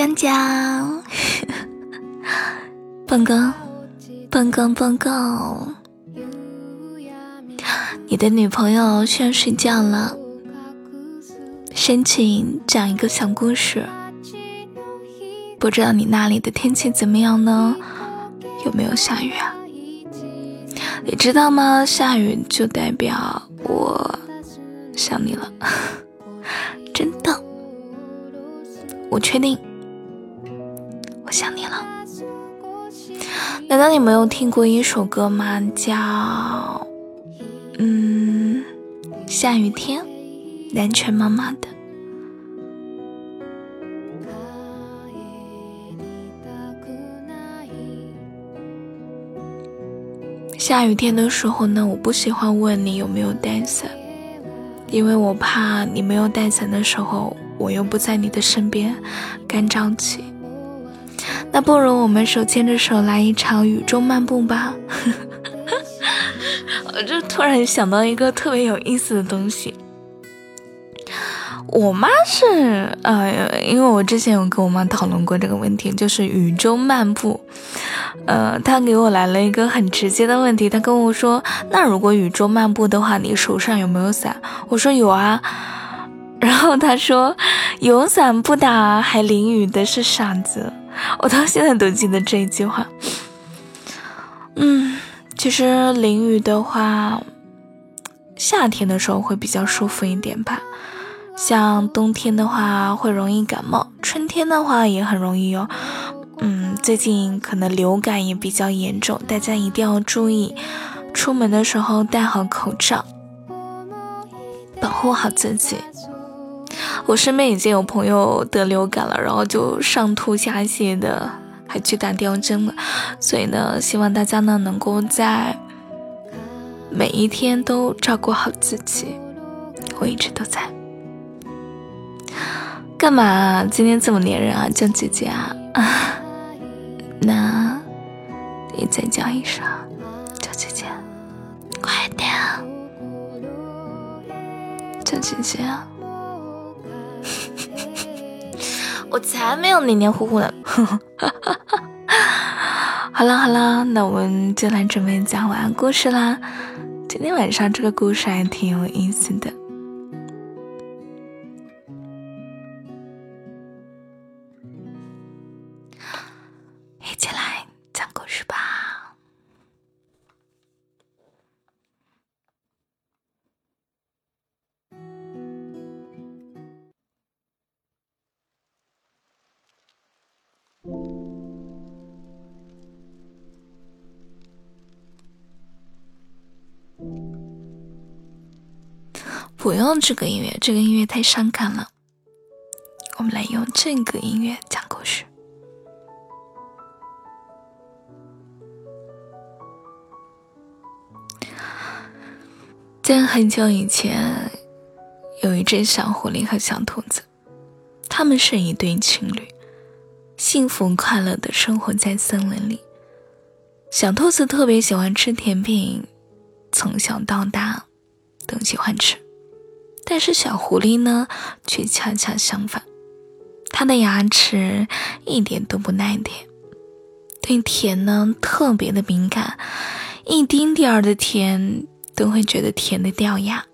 讲讲，报告，报告，报告！你的女朋友需要睡觉了，申请讲一个小故事。不知道你那里的天气怎么样呢？有没有下雨啊？你知道吗？下雨就代表我想你了，真的，我确定。难道你没有听过一首歌吗？叫嗯，下雨天，南拳妈妈的。下雨天的时候呢，我不喜欢问你有没有带伞，因为我怕你没有带伞的时候，我又不在你的身边，干着急。那不如我们手牵着手来一场雨中漫步吧。我就突然想到一个特别有意思的东西。我妈是呃，因为我之前有跟我妈讨论过这个问题，就是雨中漫步。呃，她给我来了一个很直接的问题，她跟我说：“那如果雨中漫步的话，你手上有没有伞？”我说：“有啊。”然后她说：“有伞不打还淋雨的是傻子。”我到现在都记得这一句话。嗯，其实淋雨的话，夏天的时候会比较舒服一点吧。像冬天的话会容易感冒，春天的话也很容易哦。嗯，最近可能流感也比较严重，大家一定要注意，出门的时候戴好口罩，保护好自己。我身边已经有朋友得流感了，然后就上吐下泻的，还去打吊针了。所以呢，希望大家呢能够在每一天都照顾好自己。我一直都在。干嘛今天这么粘人啊？叫姐姐啊？那你再叫一声，叫姐姐，快点，叫姐姐。我才没有黏黏糊糊的。好了好了，那我们就来准备讲晚安故事啦。今天晚上这个故事还挺有意思的。不用这个音乐，这个音乐太伤感了。我们来用这个音乐讲故事。在很久以前，有一只小狐狸和小兔子，他们是一对情侣，幸福快乐的生活在森林里。小兔子特别喜欢吃甜品，从小到大都喜欢吃。但是小狐狸呢，却恰恰相反，它的牙齿一点都不耐甜，对甜呢特别的敏感，一丁点儿的甜都会觉得甜的掉牙。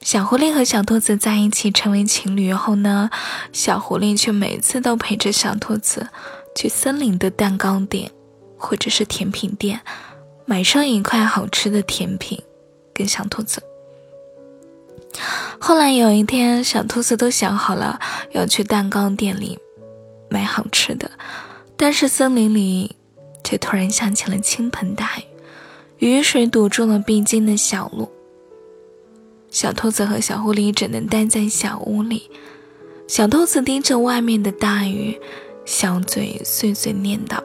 小狐狸和小兔子在一起成为情侣后呢，小狐狸却每次都陪着小兔子去森林的蛋糕店或者是甜品店，买上一块好吃的甜品，跟小兔子。后来有一天，小兔子都想好了要去蛋糕店里买好吃的，但是森林里却突然下起了倾盆大雨，雨水堵住了必经的小路。小兔子和小狐狸只能待在小屋里。小兔子盯着外面的大雨，小嘴碎碎念道：“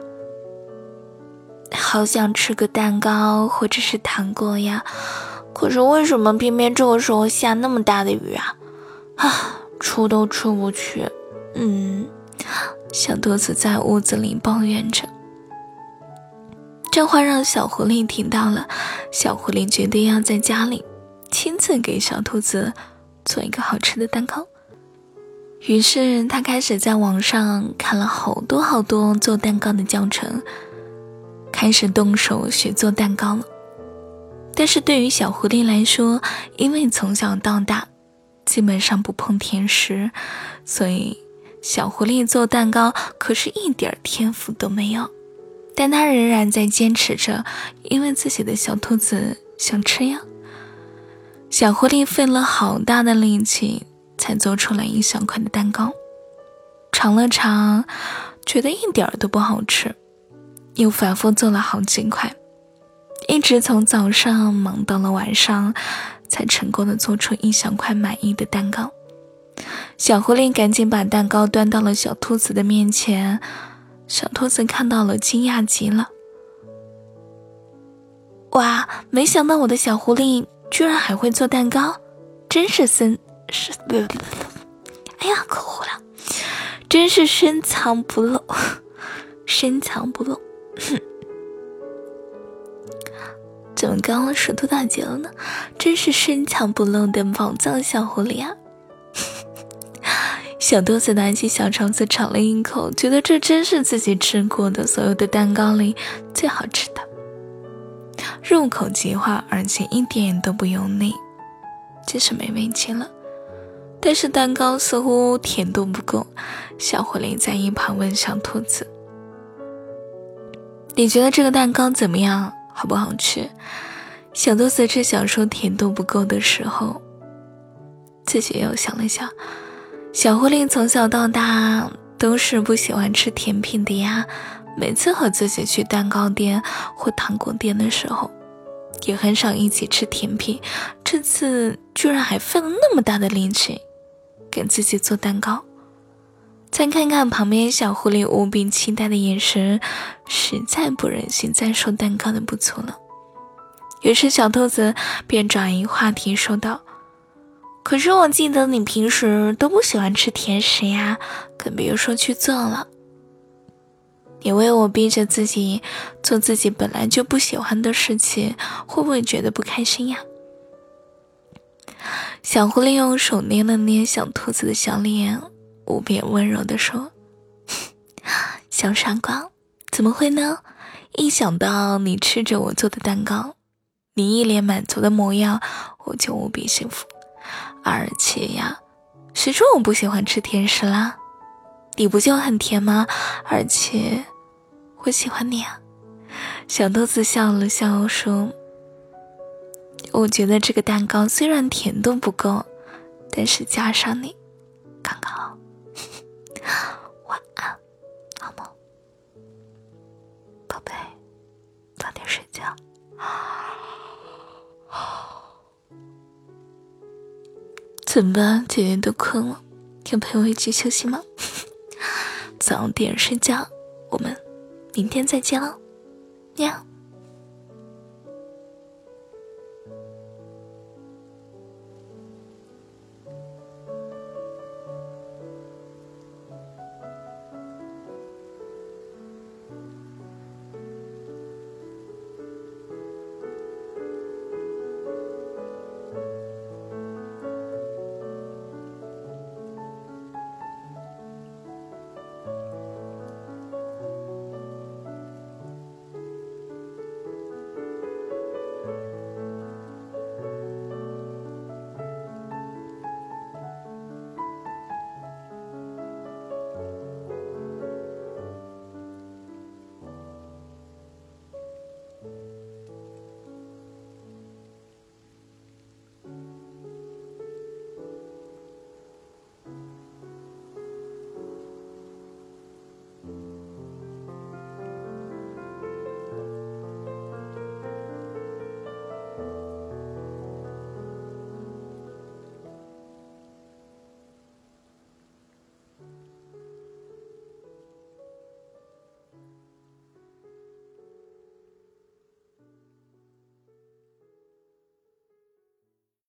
好想吃个蛋糕或者是糖果呀。”可是为什么偏偏这个时候下那么大的雨啊？啊，出都出不去。嗯，小兔子在屋子里抱怨着。这话让小狐狸听到了，小狐狸决定要在家里亲自给小兔子做一个好吃的蛋糕。于是他开始在网上看了好多好多做蛋糕的教程，开始动手学做蛋糕了。但是对于小狐狸来说，因为从小到大基本上不碰甜食，所以小狐狸做蛋糕可是一点天赋都没有。但他仍然在坚持着，因为自己的小兔子想吃呀。小狐狸费了好大的力气才做出来一小块的蛋糕，尝了尝，觉得一点都不好吃，又反复做了好几块。一直从早上忙到了晚上，才成功的做出一小块满意的蛋糕。小狐狸赶紧把蛋糕端到了小兔子的面前，小兔子看到了，惊讶极了。哇，没想到我的小狐狸居然还会做蛋糕，真是深是，哎呀，口糊了，真是深藏不露，深藏不露，哼。怎么刚刚舌头打结了呢？真是深藏不露的宝藏小狐狸啊！小兔子拿起小虫子尝了一口，觉得这真是自己吃过的所有的蛋糕里最好吃的，入口即化，而且一点都不油腻，真是没味极了。但是蛋糕似乎甜度不够，小狐狸在一旁问小兔子：“你觉得这个蛋糕怎么样？”好不好吃？小豆子正想说甜度不够的时候，自己又想了想，小狐狸从小到大都是不喜欢吃甜品的呀。每次和自己去蛋糕店或糖果店的时候，也很少一起吃甜品。这次居然还费了那么大的力气给自己做蛋糕。再看看旁边小狐狸无比期待的眼神，实在不忍心再说蛋糕的不足了。于是小兔子便转移话题说道：“可是我记得你平时都不喜欢吃甜食呀，更别说去做了。你为我逼着自己做自己本来就不喜欢的事情，会不会觉得不开心呀？”小狐狸用手捏了捏小兔子的小脸。无比温柔地说：“ 小傻瓜，怎么会呢？一想到你吃着我做的蛋糕，你一脸满足的模样，我就无比幸福。而且呀，谁说我不喜欢吃甜食啦？你不就很甜吗？而且我喜欢你啊！”小豆子笑了笑说：“我觉得这个蛋糕虽然甜度不够，但是加上你，怎么办？姐姐都困了，要陪我一起休息吗？早点睡觉，我们明天再见了，喵。